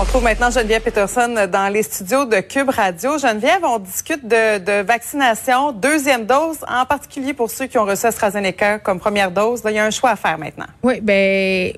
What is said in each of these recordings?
On trouve maintenant Geneviève Peterson dans les studios de Cube Radio. Geneviève, on discute de, vaccination, deuxième dose, en particulier pour ceux qui ont reçu AstraZeneca comme première dose. il y a un choix à faire maintenant. Oui, ben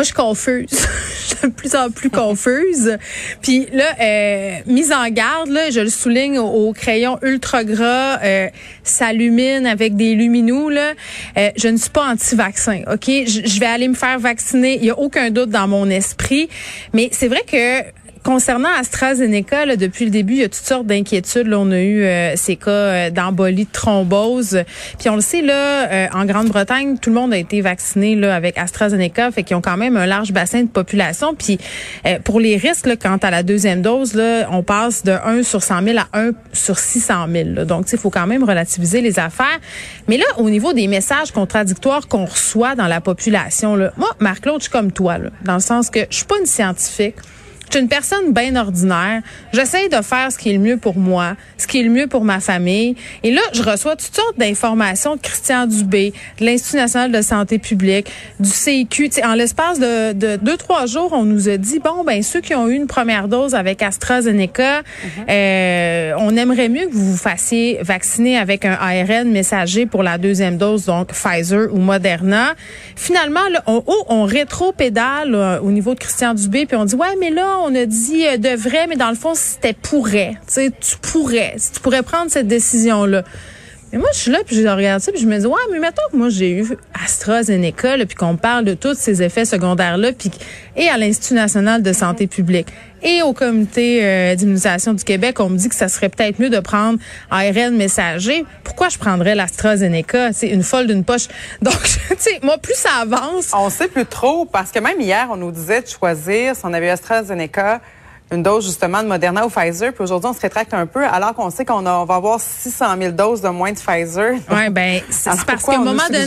moi, je suis confuse. je suis de plus en plus confuse. Puis là, euh, mise en garde, là, je le souligne au, crayon ultra gras, euh, s'allumine avec des luminous. Là, euh, je ne suis pas anti-vaccin. Ok, je, vais aller me faire vacciner. Il y a aucun doute dans mon esprit. Mais c'est vrai que Concernant AstraZeneca, là, depuis le début, il y a toutes sortes d'inquiétudes. On a eu euh, ces cas euh, d'embolie, de thrombose. Puis on le sait, là, euh, en Grande-Bretagne, tout le monde a été vacciné là, avec AstraZeneca, fait qu'ils ont quand même un large bassin de population. Puis pour les risques, là, quant à la deuxième dose, là, on passe de 1 sur 100 000 à 1 sur 600 000. Là. Donc, il faut quand même relativiser les affaires. Mais là, au niveau des messages contradictoires qu'on reçoit dans la population, là, moi, Marc-Claude, je suis comme toi, là, dans le sens que je suis pas une scientifique. Je suis une personne bien ordinaire. J'essaie de faire ce qui est le mieux pour moi, ce qui est le mieux pour ma famille. Et là, je reçois toutes sortes d'informations de Christian Dubé, de l'Institut national de santé publique, du CIQ. en l'espace de, de, deux, trois jours, on nous a dit, bon, ben ceux qui ont eu une première dose avec AstraZeneca, mhm. euh, on aimerait mieux que vous vous fassiez vacciner avec un ARN messager pour la deuxième dose, donc Pfizer ou Moderna. Finalement, là, on, oh, on rétro-pédale euh, au niveau de Christian Dubé, puis on dit, ouais, mais là, on a dit euh, de vrai, mais dans le fond, c'était pourrait. Tu tu pourrais. Tu pourrais prendre cette décision-là. Mais moi, je suis là, puis je regarde ça, puis je me dis, ouais, mais mettons que moi, j'ai eu AstraZeneca, puis qu'on parle de tous ces effets secondaires-là, puis et à l'Institut national de santé publique et au comité euh, d'immunisation du Québec, on me dit que ça serait peut-être mieux de prendre ARN messager. Pourquoi je prendrais l'AstraZeneca? C'est une folle d'une poche. Donc, tu sais, moi, plus ça avance... On sait plus trop, parce que même hier, on nous disait de choisir si on avait AstraZeneca une dose justement de Moderna ou Pfizer, puis aujourd'hui on se rétracte un peu, alors qu'on sait qu'on va avoir 600 000 doses de moins de Pfizer. Oui, ben c'est parce qu'à un moment donné,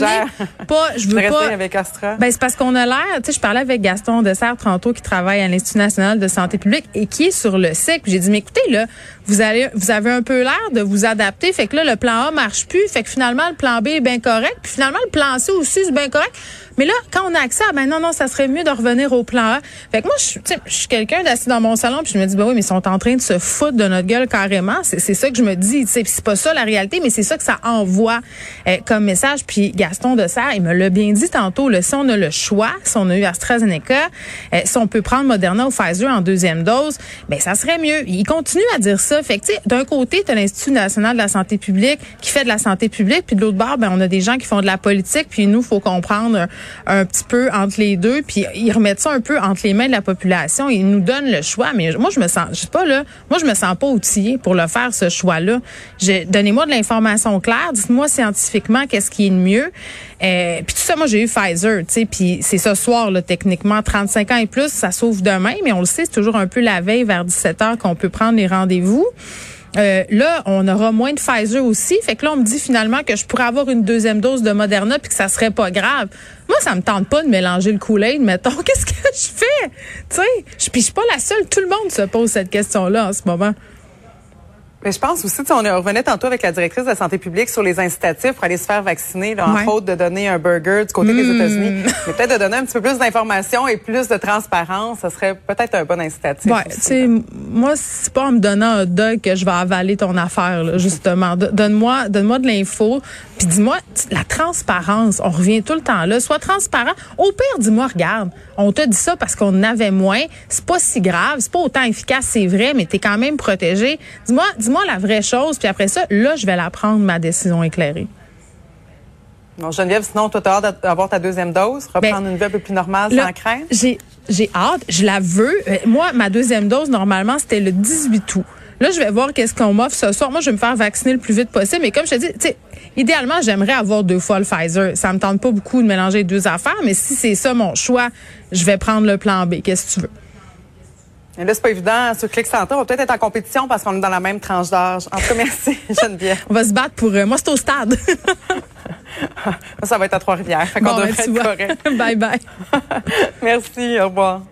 pas, je veux pas. avec Astra? Ben c'est parce qu'on a l'air, tu sais, je parlais avec Gaston Dessert tantôt qui travaille à l'Institut national de santé publique et qui est sur le cycle. J'ai dit mais écoutez là, vous allez, vous avez un peu l'air de vous adapter, fait que là le plan A marche plus, fait que finalement le plan B est bien correct, puis finalement le plan C aussi c'est bien correct. Mais là, quand on a accès à, ben non, non, ça serait mieux de revenir au plan A. Fait que moi, je, suis quelqu'un d'assis dans mon salon, puis je me dis, ben oui, mais ils sont en train de se foutre de notre gueule carrément. C'est ça que je me dis. C'est pas ça la réalité, mais c'est ça que ça envoie euh, comme message. Puis Gaston de Serre, il me l'a bien dit tantôt, là, si on a le choix, si on a eu AstraZeneca, euh, si on peut prendre Moderna ou Pfizer en deuxième dose, ben ça serait mieux. Il continue à dire ça. Fait que, d'un côté, tu as l'Institut national de la santé publique qui fait de la santé publique, puis de l'autre bord, ben, on a des gens qui font de la politique, puis nous, faut comprendre un petit peu entre les deux, puis ils remettent ça un peu entre les mains de la population. Ils nous donnent le choix, mais moi je me sens, je sais pas là, moi je me sens pas outillée pour le faire ce choix-là. Donnez-moi de l'information claire, dites-moi scientifiquement qu'est-ce qui est le mieux. Euh, puis tout ça, moi j'ai eu Pfizer, tu sais, puis c'est ce soir là techniquement 35 ans et plus, ça s'ouvre demain, mais on le sait, c'est toujours un peu la veille vers 17 heures qu'on peut prendre les rendez-vous. Euh, là, on aura moins de Pfizer aussi. Fait que là, on me dit finalement que je pourrais avoir une deuxième dose de Moderna puis que ça serait pas grave. Moi, ça me tente pas de mélanger le Kool-Aid, mettons. Qu'est-ce que je fais? Tu sais, je suis pas la seule. Tout le monde se pose cette question-là en ce moment. Mais je pense aussi, on revenait tantôt avec la directrice de la santé publique sur les incitatifs pour aller se faire vacciner, là, en faute de donner un burger du côté des hmm. États-Unis. Mais peut-être de donner un petit peu plus d'informations et plus de transparence, ça serait peut-être un bon incitatif. Ouais, tu sais, moi, c'est pas en me donnant un dog que je vais avaler ton affaire, là, justement. Donne-moi, donne-moi de l'info, puis dis-moi la transparence. On revient tout le temps là. Sois transparent. Au pire, dis-moi, regarde, on t'a dit ça parce qu'on avait moins. C'est pas si grave, c'est pas autant efficace, c'est vrai, mais t'es quand même protégé. Dis-moi, dis-moi la vraie chose, puis après ça, là, je vais la prendre ma décision éclairée. Bon, Geneviève, sinon, toi, t'as hâte d'avoir ta deuxième dose, reprendre ben, une vie un peu plus normale sans crainte? J'ai, j'ai hâte, je la veux. Euh, moi, ma deuxième dose, normalement, c'était le 18 août. Là, je vais voir qu'est-ce qu'on m'offre ce soir. Moi, je vais me faire vacciner le plus vite possible. Mais comme je te dis, tu sais, idéalement, j'aimerais avoir deux fois le Pfizer. Ça me tente pas beaucoup de mélanger les deux affaires, mais si c'est ça mon choix, je vais prendre le plan B. Qu'est-ce que tu veux? Et là, c'est pas évident. Sur Clic Santé, on va peut-être être en compétition parce qu'on est dans la même tranche d'âge. En tout cas, merci, Geneviève. On va se battre pour... Euh, moi, c'est au stade. ça va être à Trois-Rivières. Fait qu'on Bon, ben, devrait être correct. bye bye. merci, au revoir.